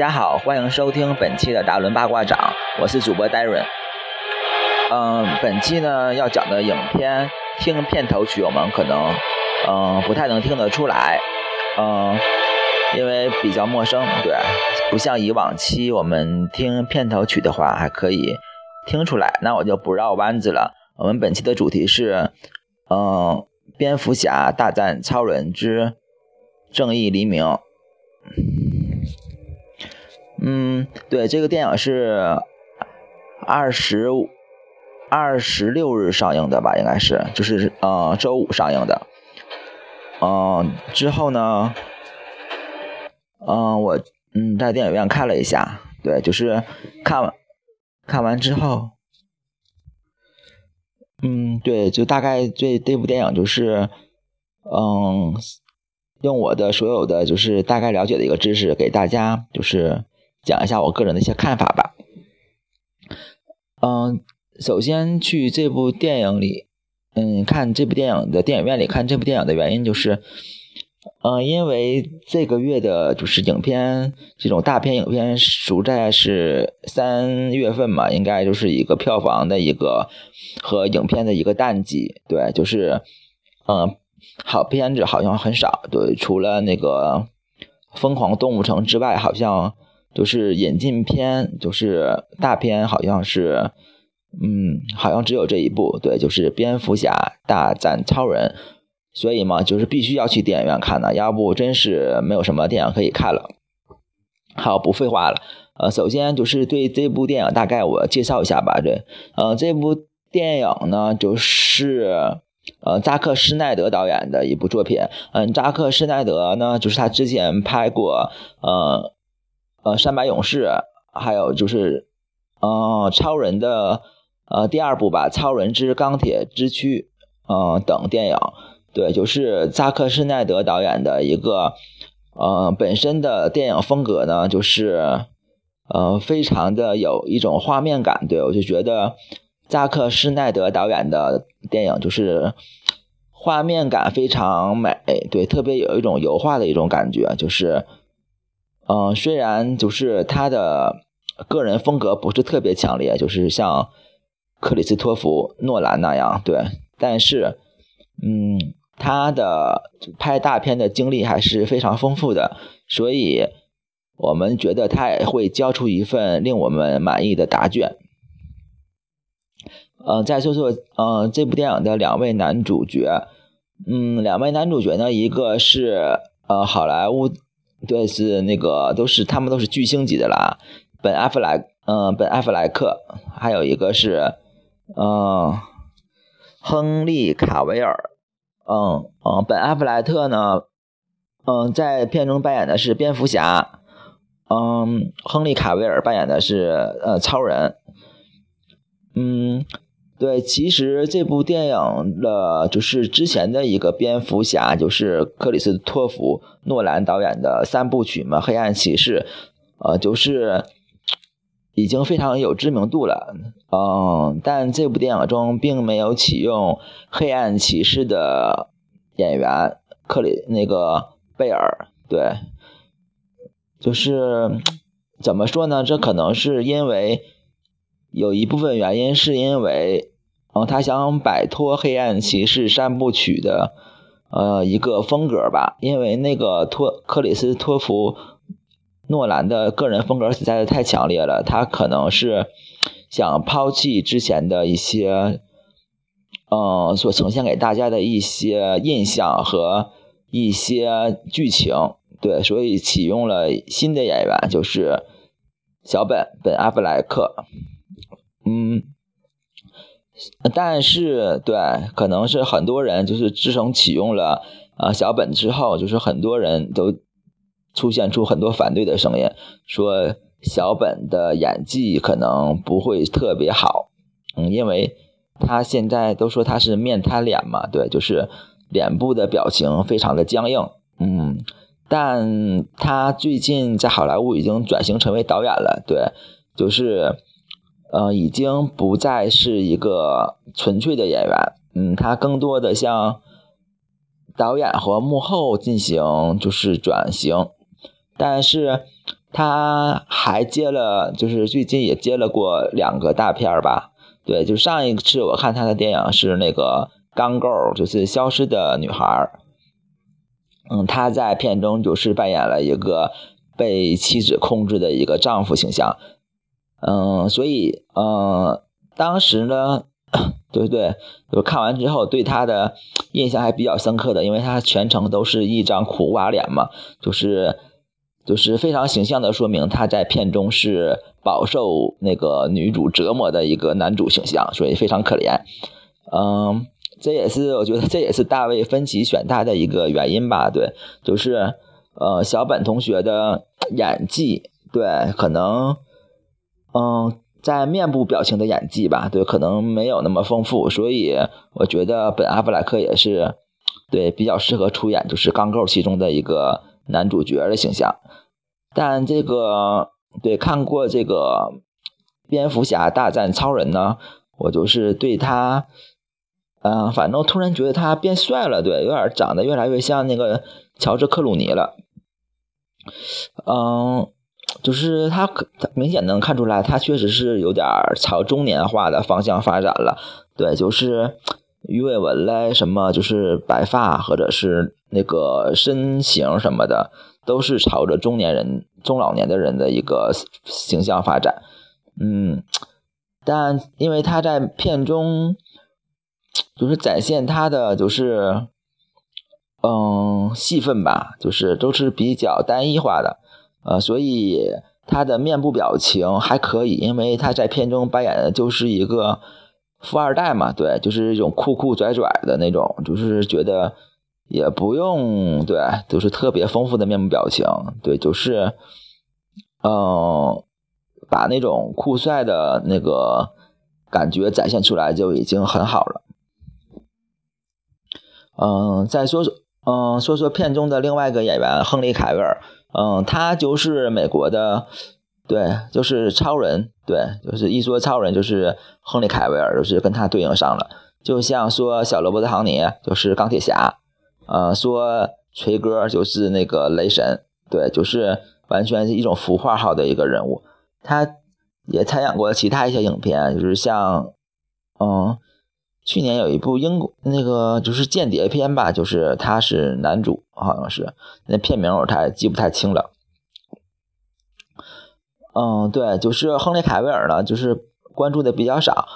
大家好，欢迎收听本期的达伦八卦掌，我是主播 Darren。嗯，本期呢要讲的影片，听片头曲我们可能嗯不太能听得出来，嗯，因为比较陌生，对，不像以往期我们听片头曲的话还可以听出来。那我就不绕弯子了，我们本期的主题是嗯，蝙蝠侠大战超人之正义黎明。嗯，对，这个电影是二十五、二十六日上映的吧？应该是，就是呃周五上映的。嗯，之后呢，嗯，我嗯在电影院看了一下，对，就是看完看完之后，嗯，对，就大概这这部电影就是嗯，用我的所有的就是大概了解的一个知识给大家就是。讲一下我个人的一些看法吧。嗯，首先去这部电影里，嗯，看这部电影的电影院里看这部电影的原因就是，嗯，因为这个月的就是影片这种大片影片，熟在是三月份嘛，应该就是一个票房的一个和影片的一个淡季。对，就是，嗯，好片子好像很少。对，除了那个《疯狂动物城》之外，好像。就是引进片，就是大片，好像是，嗯，好像只有这一部，对，就是蝙蝠侠大战超人，所以嘛，就是必须要去电影院看的，要不真是没有什么电影可以看了。好，不废话了，呃，首先就是对这部电影大概我介绍一下吧，对，呃，这部电影呢，就是呃扎克施奈德导演的一部作品，嗯，扎克施奈德呢，就是他之前拍过，呃。呃，三百勇士，还有就是，呃，超人的呃第二部吧，《超人之钢铁之躯》呃等电影，对，就是扎克施奈德导演的一个，呃，本身的电影风格呢，就是呃非常的有一种画面感，对我就觉得扎克施奈德导演的电影就是画面感非常美，对，特别有一种油画的一种感觉，就是。嗯，虽然就是他的个人风格不是特别强烈，就是像克里斯托弗·诺兰那样，对，但是，嗯，他的拍大片的经历还是非常丰富的，所以我们觉得他也会交出一份令我们满意的答卷。嗯，再说说，嗯，这部电影的两位男主角，嗯，两位男主角呢，一个是呃好莱坞。对，是那个都是他们都是巨星级的啦，本阿弗莱，嗯，本阿弗莱克，还有一个是，嗯，亨利卡维尔，嗯嗯，本阿弗莱特呢，嗯，在片中扮演的是蝙蝠侠，嗯，亨利卡维尔扮演的是呃超人，嗯。对，其实这部电影的，就是之前的一个蝙蝠侠，就是克里斯托弗诺兰导演的三部曲嘛，《黑暗骑士》，呃，就是已经非常有知名度了，嗯，但这部电影中并没有启用黑暗骑士的演员克里那个贝尔，对，就是怎么说呢？这可能是因为有一部分原因，是因为。嗯，他想摆脱《黑暗骑士》三部曲的呃一个风格吧，因为那个托克里斯托弗诺兰的个人风格实在是太强烈了，他可能是想抛弃之前的一些嗯所呈现给大家的一些印象和一些剧情，对，所以启用了新的演员，就是小本本阿弗莱克，嗯。但是，对，可能是很多人就是自从启用了呃小本之后，就是很多人都出现出很多反对的声音，说小本的演技可能不会特别好，嗯，因为他现在都说他是面瘫脸嘛，对，就是脸部的表情非常的僵硬，嗯，但他最近在好莱坞已经转型成为导演了，对，就是，呃，已经不再是一个纯粹的演员，嗯，他更多的像导演和幕后进行就是转型，但是他还接了，就是最近也接了过两个大片吧，对，就上一次我看他的电影是那个。钢构就是消失的女孩嗯，他在片中就是扮演了一个被妻子控制的一个丈夫形象，嗯，所以，嗯，当时呢，对不对？就看完之后对他的印象还比较深刻的，因为他全程都是一张苦瓜脸嘛，就是就是非常形象的说明他在片中是饱受那个女主折磨的一个男主形象，所以非常可怜，嗯。这也是我觉得这也是大卫芬奇选他的一个原因吧，对，就是呃小本同学的演技，对，可能嗯在面部表情的演技吧，对，可能没有那么丰富，所以我觉得本阿弗莱克也是对比较适合出演就是钢构其中的一个男主角的形象，但这个对看过这个蝙蝠侠大战超人呢，我就是对他。嗯，反正突然觉得他变帅了，对，有点长得越来越像那个乔治克鲁尼了。嗯，就是他可明显能看出来，他确实是有点朝中年化的方向发展了。对，就是鱼尾纹嘞，什么就是白发或者是那个身形什么的，都是朝着中年人、中老年的人的一个形象发展。嗯，但因为他在片中。就是展现他的就是，嗯，戏份吧，就是都是比较单一化的，呃，所以他的面部表情还可以，因为他在片中扮演的就是一个富二代嘛，对，就是一种酷酷拽拽的那种，就是觉得也不用对，就是特别丰富的面部表情，对，就是，嗯，把那种酷帅的那个感觉展现出来就已经很好了。嗯，再说说，嗯，说说片中的另外一个演员亨利·凯维尔，嗯，他就是美国的，对，就是超人，对，就是一说超人就是亨利·凯维尔，就是跟他对应上了。就像说小罗伯特·唐尼就是钢铁侠，呃，说锤哥就是那个雷神，对，就是完全是一种符号号的一个人物。他也参演过其他一些影片，就是像，嗯。去年有一部英国那个就是间谍片吧，就是他是男主，好像是那片名我太记不太清了。嗯，对，就是亨利·凯维尔呢，就是关注的比较少，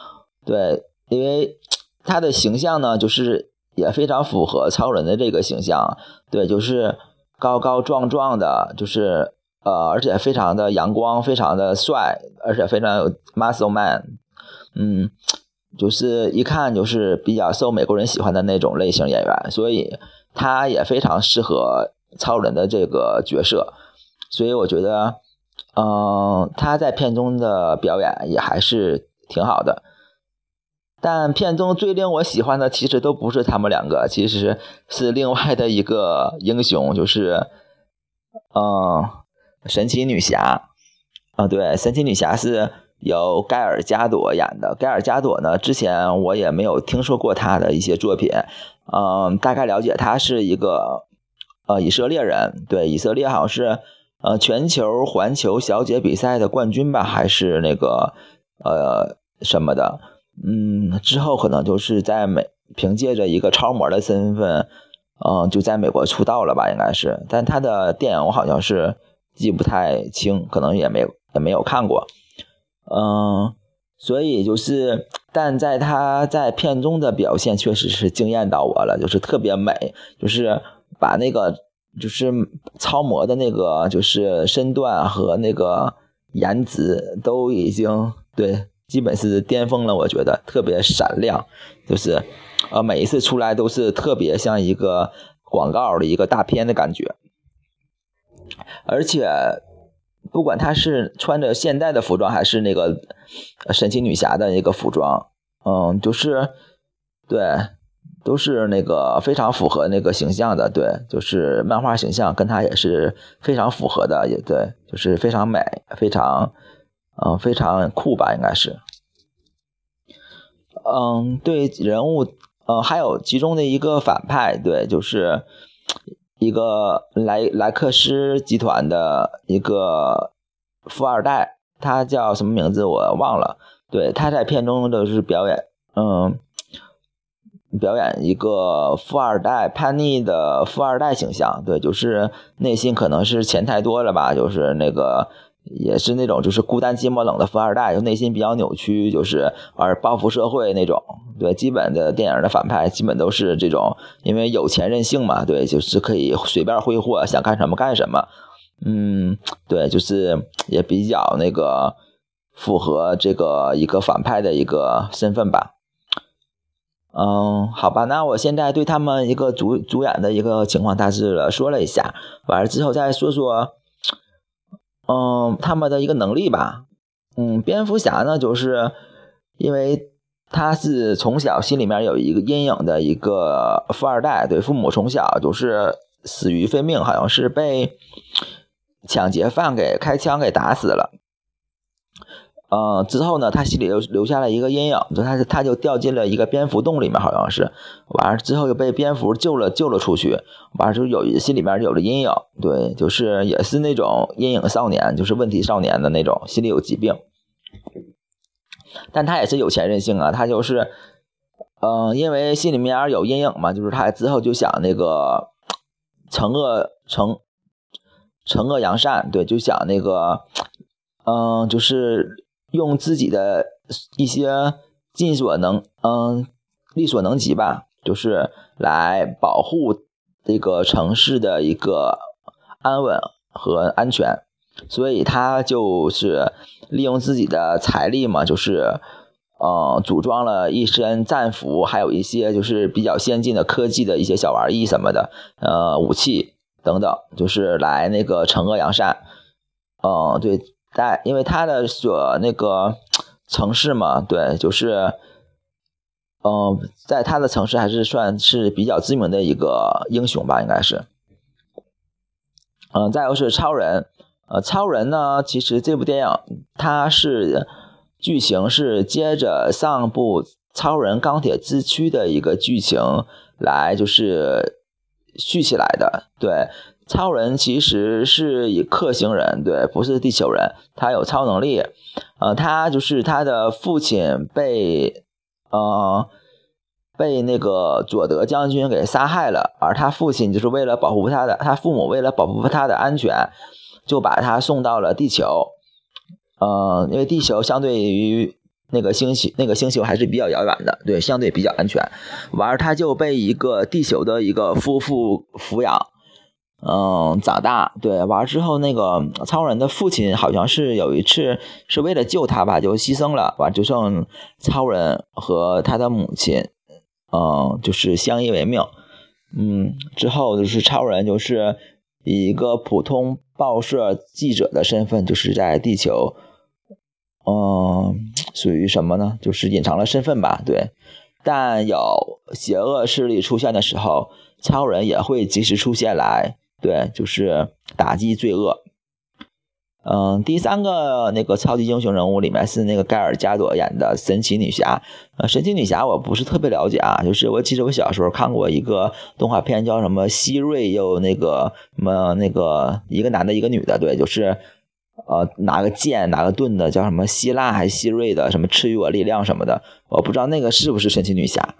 对，因为他的形象呢，就是也非常符合超人的这个形象，对，就是高高壮壮的，就是呃，而且非常的阳光，非常的帅，而且非常有 muscle man，嗯。就是一看就是比较受美国人喜欢的那种类型演员，所以他也非常适合超人的这个角色，所以我觉得，嗯，他在片中的表演也还是挺好的。但片中最令我喜欢的其实都不是他们两个，其实是另外的一个英雄，就是，嗯，神奇女侠。啊，对，神奇女侠是。由盖尔加朵演的。盖尔加朵呢，之前我也没有听说过他的一些作品，嗯，大概了解他是一个呃以色列人，对，以色列好像是呃全球环球小姐比赛的冠军吧，还是那个呃什么的，嗯，之后可能就是在美凭借着一个超模的身份，嗯，就在美国出道了吧，应该是，但他的电影我好像是记不太清，可能也没也没有看过。嗯，所以就是，但在他在片中的表现确实是惊艳到我了，就是特别美，就是把那个就是超模的那个就是身段和那个颜值都已经对，基本是巅峰了，我觉得特别闪亮，就是呃每一次出来都是特别像一个广告的一个大片的感觉，而且。不管她是穿着现代的服装，还是那个神奇女侠的那个服装，嗯，就是对，都是那个非常符合那个形象的，对，就是漫画形象跟他也是非常符合的，也对，就是非常美，非常，嗯，非常酷吧，应该是。嗯，对人物，嗯，还有其中的一个反派，对，就是一个莱莱克斯集团的一个富二代，他叫什么名字我忘了。对，他在片中的是表演，嗯，表演一个富二代叛逆的富二代形象。对，就是内心可能是钱太多了吧，就是那个。也是那种就是孤单寂寞冷的富二代，就内心比较扭曲，就是而报复社会那种。对，基本的电影的反派基本都是这种，因为有钱任性嘛。对，就是可以随便挥霍，想干什么干什么。嗯，对，就是也比较那个符合这个一个反派的一个身份吧。嗯，好吧，那我现在对他们一个主主演的一个情况大致的说了一下，完了之后再说说。嗯，他们的一个能力吧，嗯，蝙蝠侠呢，就是因为他是从小心里面有一个阴影的一个富二代，对，父母从小就是死于非命，好像是被抢劫犯给开枪给打死了。呃，之后呢，他心里又留下了一个阴影，就他他就掉进了一个蝙蝠洞里面，好像是，完了之后又被蝙蝠救了救了出去，完了就有心里面有了阴影，对，就是也是那种阴影少年，就是问题少年的那种，心里有疾病，但他也是有钱任性啊，他就是，嗯，因为心里面有阴影嘛，就是他之后就想那个惩恶惩惩恶扬善，对，就想那个，嗯，就是。用自己的一些尽所能，嗯，力所能及吧，就是来保护这个城市的一个安稳和安全，所以他就是利用自己的财力嘛，就是，呃，组装了一身战服，还有一些就是比较先进的科技的一些小玩意什么的，呃，武器等等，就是来那个惩恶扬善，嗯，对。在，因为他的所那个城市嘛，对，就是，嗯，在他的城市还是算是比较知名的一个英雄吧，应该是。嗯，再有是超人，呃，超人呢，其实这部电影它是剧情是接着上部超人钢铁之躯的一个剧情来就是续起来的，对。超人其实是以克星人，对，不是地球人。他有超能力，呃，他就是他的父亲被，呃，被那个佐德将军给杀害了，而他父亲就是为了保护他的，他父母为了保护他的安全，就把他送到了地球，呃，因为地球相对于那个星球，那个星球还是比较遥远的，对，相对比较安全。完他就被一个地球的一个夫妇抚养。嗯，长大对完之后，那个超人的父亲好像是有一次是为了救他吧，就牺牲了，完就剩超人和他的母亲，嗯，就是相依为命。嗯，之后就是超人就是以一个普通报社记者的身份，就是在地球，嗯，属于什么呢？就是隐藏了身份吧，对。但有邪恶势力出现的时候，超人也会及时出现来。对，就是打击罪恶。嗯，第三个那个超级英雄人物里面是那个盖尔加朵演的神奇女侠。呃，神奇女侠我不是特别了解啊，就是我记得我小时候看过一个动画片，叫什么希瑞又那个什么那个一个男的，一个女的，对，就是呃拿个剑拿个盾的，叫什么希腊还是希瑞的，什么赐予我力量什么的，我不知道那个是不是神奇女侠。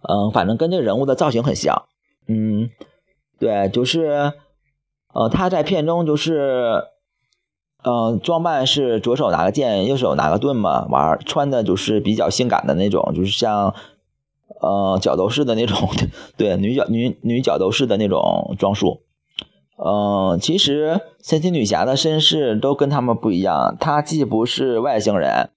嗯，反正跟这人物的造型很像。嗯。对，就是，呃，他在片中就是，呃，装扮是左手拿个剑，右手拿个盾嘛，玩穿的就是比较性感的那种，就是像，呃，角斗士的那种，对，女角女女角斗士的那种装束。嗯，其实神奇女侠的身世都跟他们不一样，她既不是外星人，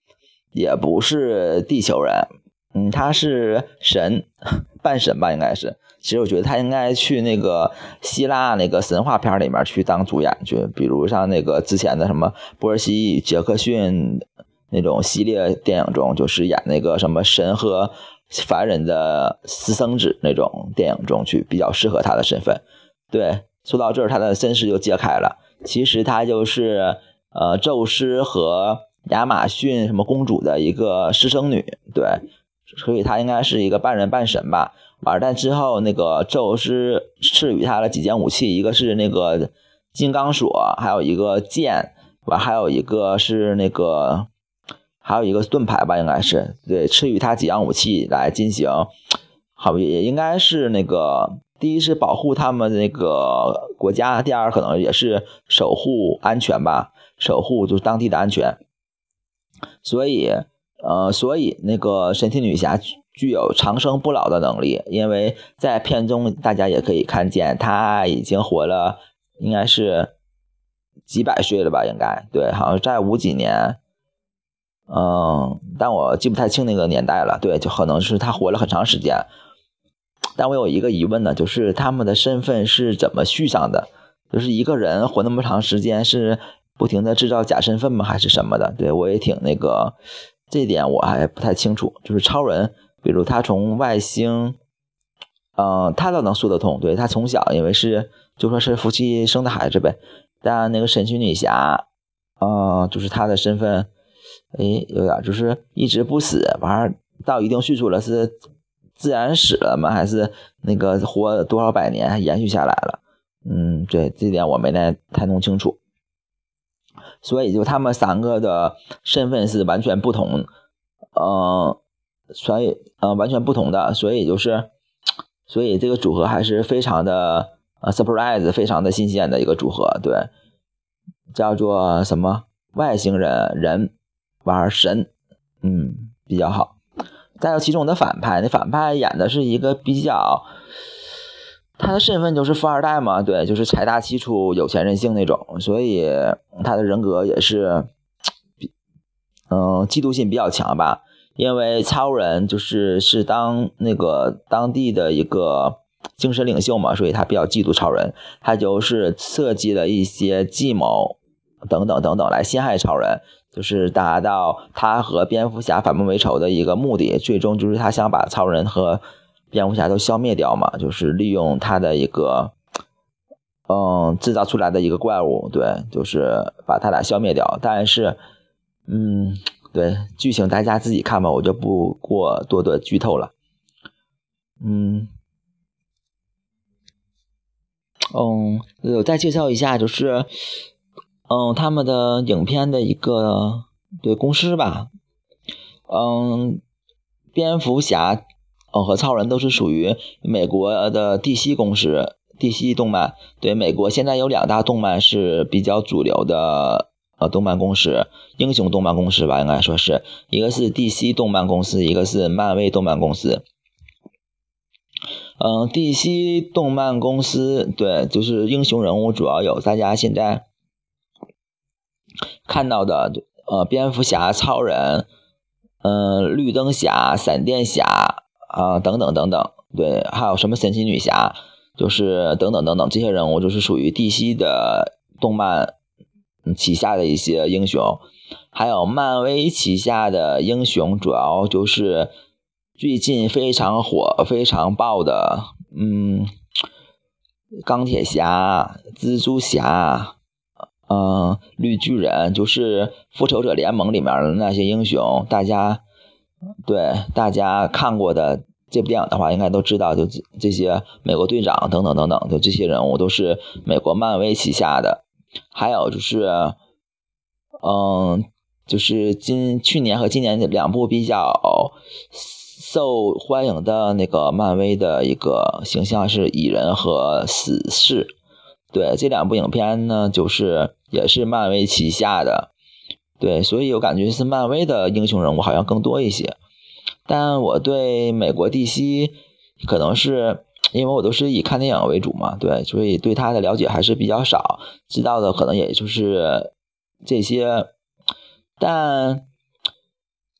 也不是地球人，嗯，她是神，半神吧，应该是。其实我觉得他应该去那个希腊那个神话片里面去当主演去，比如像那个之前的什么波尔西杰克逊那种系列电影中，就是演那个什么神和凡人的私生子那种电影中去，比较适合他的身份。对，说到这儿，他的身世就揭开了。其实他就是呃，宙斯和亚马逊什么公主的一个私生女。对，所以他应该是一个半人半神吧。完蛋之后，那个宙斯赐予他了几件武器，一个是那个金刚锁，还有一个剑，完还有一个是那个。还有一个盾牌吧，应该是对，赐予他几样武器来进行，好也应该是那个第一是保护他们那个国家，第二可能也是守护安全吧，守护就是当地的安全。所以，呃，所以那个神奇女侠具有长生不老的能力，因为在片中大家也可以看见，他已经活了，应该是几百岁了吧，应该对，好像在五几年。嗯，但我记不太清那个年代了。对，就可能是他活了很长时间。但我有一个疑问呢，就是他们的身份是怎么续上的？就是一个人活那么长时间，是不停的制造假身份吗？还是什么的？对我也挺那个，这点我还不太清楚。就是超人，比如他从外星，嗯，他倒能说得通。对他从小因为是就说是夫妻生的孩子呗。但那个神奇女侠，嗯，就是她的身份。哎，有点就是一直不死，完儿到一定岁数了是自然死了吗？还是那个活多少百年延续下来了？嗯，对，这点我没太太弄清楚。所以就他们三个的身份是完全不同，嗯，所以嗯完全不同的，所以就是，所以这个组合还是非常的呃 surprise，非常的新鲜的一个组合，对，叫做什么外星人人。玩神，嗯，比较好。再有其中的反派，那反派演的是一个比较，他的身份就是富二代嘛，对，就是财大气粗、有钱任性那种，所以他的人格也是，嗯，嫉妒心比较强吧。因为超人就是是当那个当地的一个精神领袖嘛，所以他比较嫉妒超人，他就是设计了一些计谋等等等等来陷害超人。就是达到他和蝙蝠侠反目为仇的一个目的，最终就是他想把超人和蝙蝠侠都消灭掉嘛，就是利用他的一个，嗯，制造出来的一个怪物，对，就是把他俩消灭掉。但是，嗯，对，剧情大家自己看吧，我就不过多多剧透了。嗯，嗯，我再介绍一下，就是。嗯，他们的影片的一个对公司吧，嗯，蝙蝠侠，嗯和超人都是属于美国的 DC 公司，DC 动漫。对，美国现在有两大动漫是比较主流的呃动漫公司，英雄动漫公司吧，应该说是一个是 DC 动漫公司，一个是漫威动漫公司。嗯，DC 动漫公司对，就是英雄人物主要有大家现在。看到的，呃，蝙蝠侠、超人，嗯，绿灯侠、闪电侠啊，等等等等，对，还有什么神奇女侠，就是等等等等，这些人物就是属于 DC 的动漫旗下的一些英雄，还有漫威旗下的英雄，主要就是最近非常火、非常爆的，嗯，钢铁侠、蜘蛛侠。嗯，绿巨人就是复仇者联盟里面的那些英雄，大家对大家看过的这部电影的话，应该都知道，就这些美国队长等等等等，就这些人物都是美国漫威旗下的。还有就是，嗯，就是今去年和今年两部比较受欢迎的那个漫威的一个形象是蚁人和死侍。对这两部影片呢，就是也是漫威旗下的，对，所以我感觉是漫威的英雄人物好像更多一些。但我对美国 DC 可能是因为我都是以看电影为主嘛，对，所以对他的了解还是比较少，知道的可能也就是这些。但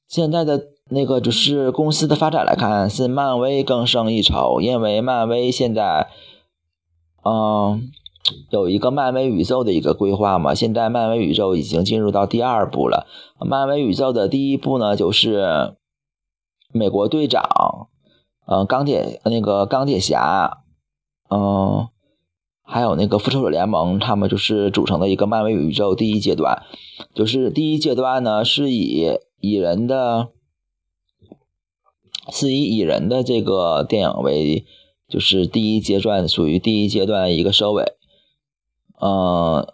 现在的那个就是公司的发展来看，是漫威更胜一筹，因为漫威现在，嗯。有一个漫威宇宙的一个规划嘛？现在漫威宇宙已经进入到第二部了。漫威宇宙的第一部呢，就是美国队长，呃，钢铁那个钢铁侠，嗯，还有那个复仇者联盟，他们就是组成的一个漫威宇宙第一阶段。就是第一阶段呢，是以蚁人的，是以蚁人的这个电影为，就是第一阶段，属于第一阶段一个收尾。嗯，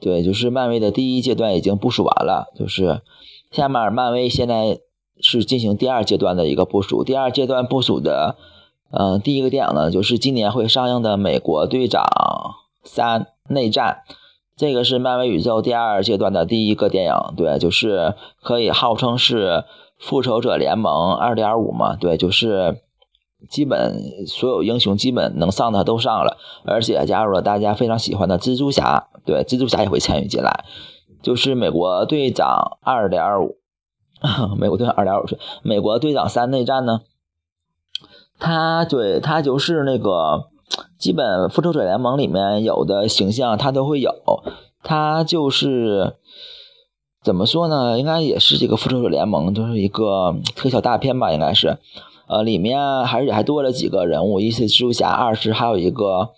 对，就是漫威的第一阶段已经部署完了，就是下面漫威现在是进行第二阶段的一个部署。第二阶段部署的，嗯，第一个电影呢，就是今年会上映的《美国队长三：内战》。这个是漫威宇宙第二阶段的第一个电影，对，就是可以号称是复仇者联盟二点五嘛，对，就是基本所有英雄基本能上的都上了，而且加入了大家非常喜欢的蜘蛛侠，对，蜘蛛侠也会参与进来，就是美国队长二点五，美国队长二点五是美国队长三内战呢，他对他就是那个。基本复仇者联盟里面有的形象，他都会有。他就是怎么说呢？应该也是这个复仇者联盟，就是一个特效大片吧，应该是。呃，里面还是还多了几个人物，一是蜘蛛侠，二是还有一个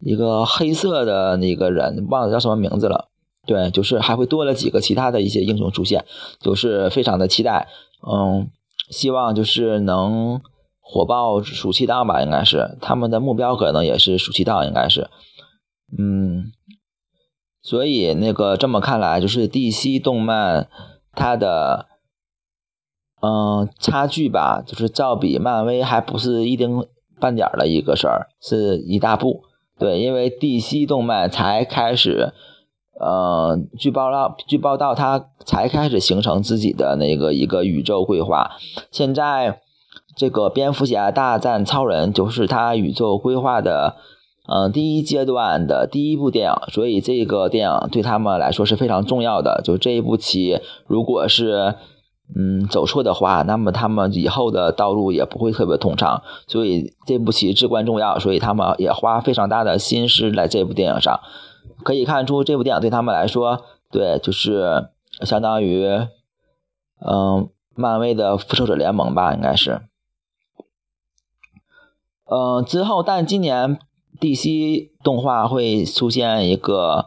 一个黑色的那个人，忘了叫什么名字了。对，就是还会多了几个其他的一些英雄出现，就是非常的期待。嗯，希望就是能。火爆暑期档吧，应该是他们的目标，可能也是暑期档，应该是，嗯，所以那个这么看来，就是 DC 动漫它的，嗯，差距吧，就是照比漫威还不是一丁半点的一个事儿，是一大步。对，因为 DC 动漫才开始，呃，据报道，据报道，他才开始形成自己的那个一个宇宙规划，现在。这个蝙蝠侠大战超人就是他宇宙规划的，嗯，第一阶段的第一部电影，所以这个电影对他们来说是非常重要的。就这一步棋，如果是嗯走错的话，那么他们以后的道路也不会特别通畅。所以这步棋至关重要，所以他们也花非常大的心思在这部电影上。可以看出，这部电影对他们来说，对，就是相当于嗯漫威的复仇者联盟吧，应该是。嗯，之后，但今年 DC 动画会出现一个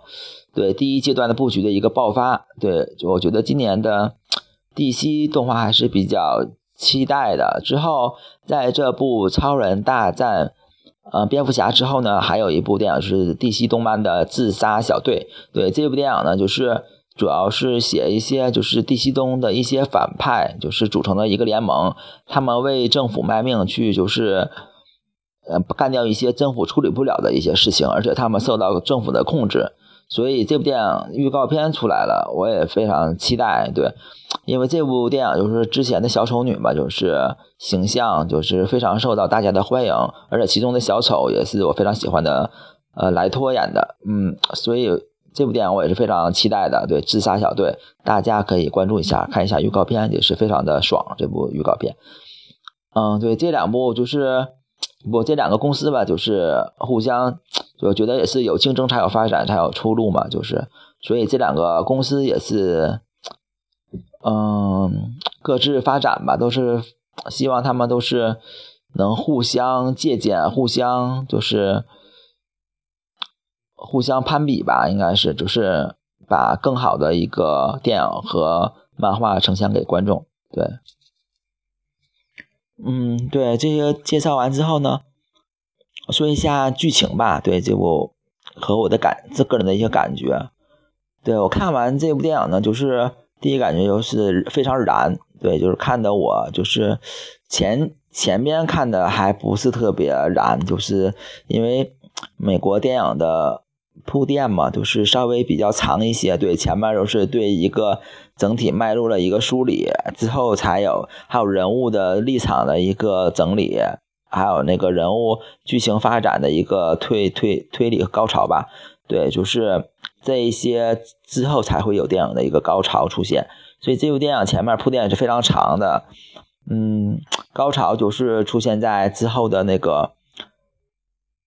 对第一阶段的布局的一个爆发，对，我觉得今年的 DC 动画还是比较期待的。之后，在这部超人大战呃蝙蝠侠之后呢，还有一部电影是 DC 动漫的自杀小队，对，这部电影呢，就是主要是写一些就是帝西东的一些反派，就是组成的一个联盟，他们为政府卖命去就是。呃，干掉一些政府处理不了的一些事情，而且他们受到政府的控制，所以这部电影预告片出来了，我也非常期待。对，因为这部电影就是之前的小丑女嘛，就是形象就是非常受到大家的欢迎，而且其中的小丑也是我非常喜欢的，呃，莱托演的，嗯，所以这部电影我也是非常期待的。对，自杀小队，大家可以关注一下，看一下预告片也是非常的爽。这部预告片，嗯，对，这两部就是。不，这两个公司吧，就是互相，我觉得也是有竞争才有发展，才有出路嘛，就是，所以这两个公司也是，嗯，各自发展吧，都是希望他们都是能互相借鉴，互相就是互相攀比吧，应该是，就是把更好的一个电影和漫画呈现给观众，对。嗯，对，这些介绍完之后呢，说一下剧情吧。对这部和我的感，这个人的一些感觉。对我看完这部电影呢，就是第一感觉就是非常燃。对，就是看的我就是前前边看的还不是特别燃，就是因为美国电影的。铺垫嘛，就是稍微比较长一些，对，前面都是对一个整体脉络的一个梳理，之后才有还有人物的立场的一个整理，还有那个人物剧情发展的一个推推推理高潮吧，对，就是这一些之后才会有电影的一个高潮出现，所以这部电影前面铺垫是非常长的，嗯，高潮就是出现在之后的那个，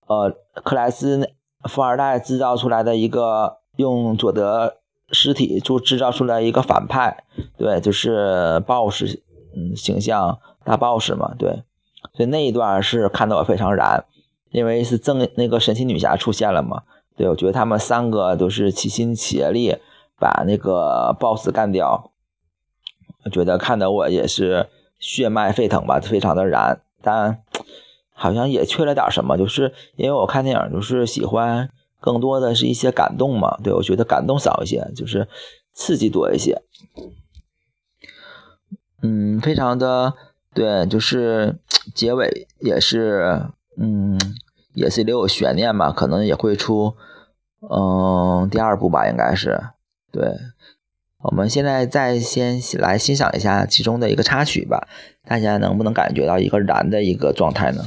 呃，克莱斯。富二代制造出来的一个用佐德尸体就制造出来一个反派，对，就是 BOSS 嗯形象大 boss 嘛，对，所以那一段是看得我非常燃，因为是正那个神奇女侠出现了嘛，对我觉得他们三个都是齐心协力把那个 boss 干掉，我觉得看得我也是血脉沸腾吧，非常的燃，但好像也缺了点什么，就是因为我看电影就是喜欢。更多的是一些感动嘛，对我觉得感动少一些，就是刺激多一些。嗯，非常的对，就是结尾也是，嗯，也是留有悬念吧，可能也会出，嗯，第二部吧，应该是。对，我们现在再先来欣赏一下其中的一个插曲吧，大家能不能感觉到一个燃的一个状态呢？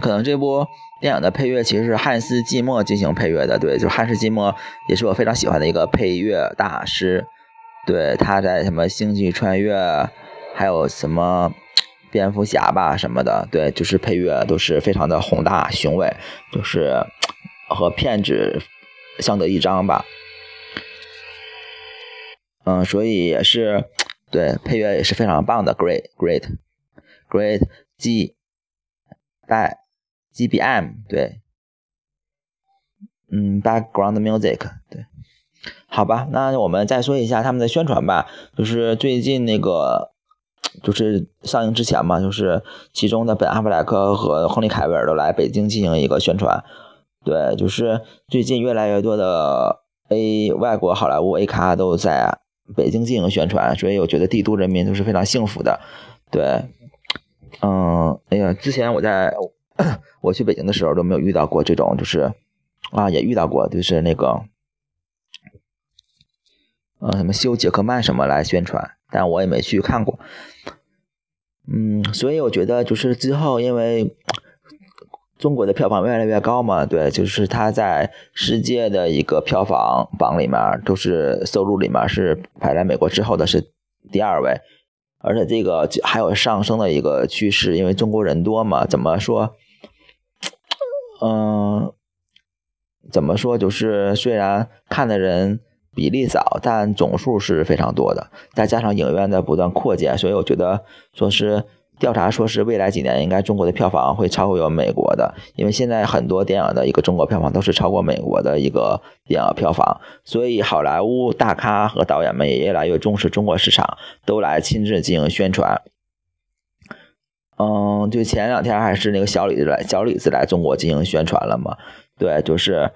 可能这部电影的配乐其实是汉斯季默进行配乐的，对，就汉斯季默也是我非常喜欢的一个配乐大师，对，他在什么《星际穿越》，还有什么蝙蝠侠吧什么的，对，就是配乐都是非常的宏大雄伟，就是和片子相得益彰吧。嗯，所以也是对配乐也是非常棒的，great，great，great，G。带 G B G B M 对，嗯，background music 对，好吧，那我们再说一下他们的宣传吧。就是最近那个，就是上映之前嘛，就是其中的本阿弗莱克和亨利凯维尔都来北京进行一个宣传。对，就是最近越来越多的 A 外国好莱坞 A 咖都在北京进行宣传，所以我觉得帝都人民都是非常幸福的。对。嗯，哎呀，之前我在 我去北京的时候都没有遇到过这种，就是啊，也遇到过，就是那个，呃，什么修杰克曼什么来宣传，但我也没去看过。嗯，所以我觉得就是之后，因为中国的票房越来越高嘛，对，就是它在世界的一个票房榜里面，都是收入里面是排在美国之后的是第二位。而且这个还有上升的一个趋势，因为中国人多嘛。怎么说？嗯，怎么说？就是虽然看的人比例少，但总数是非常多的。再加上影院的不断扩建，所以我觉得说是。调查说是未来几年应该中国的票房会超过有美国的，因为现在很多电影的一个中国票房都是超过美国的一个电影票房，所以好莱坞大咖和导演们也越来越重视中国市场，都来亲自进行宣传。嗯，就前两天还是那个小李子来小李子来中国进行宣传了嘛？对，就是